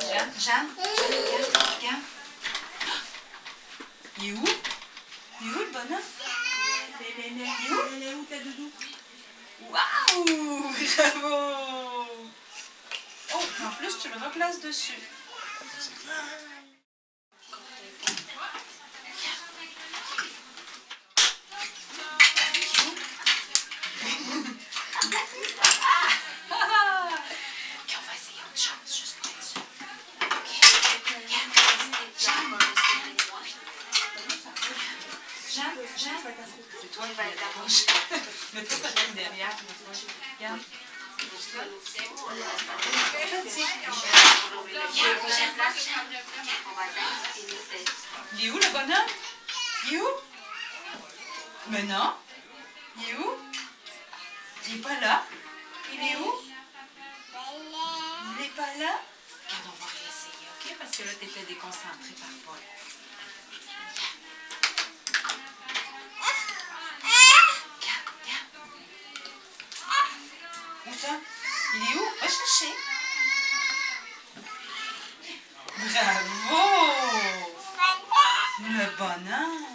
Jeanne, Jeanne, regarde, regarde. Il est où? Il est où le bonhomme? Il est où? Ta doudou? Waouh! Bravo! Oh, en plus, tu le replaces dessus. Ok, on va essayer autre chose, juste pour être sûr. Ok. C'est toi qui vas être derrière. Regarde. Il est où le bonhomme? Il est où? Mais non. Il est où? Il est pas là. Il est où? Il est pas là. Regarde, on va réessayer, ok? Parce que là, t'étais déconcentré par Il est où? Va chercher. Bravo! La banane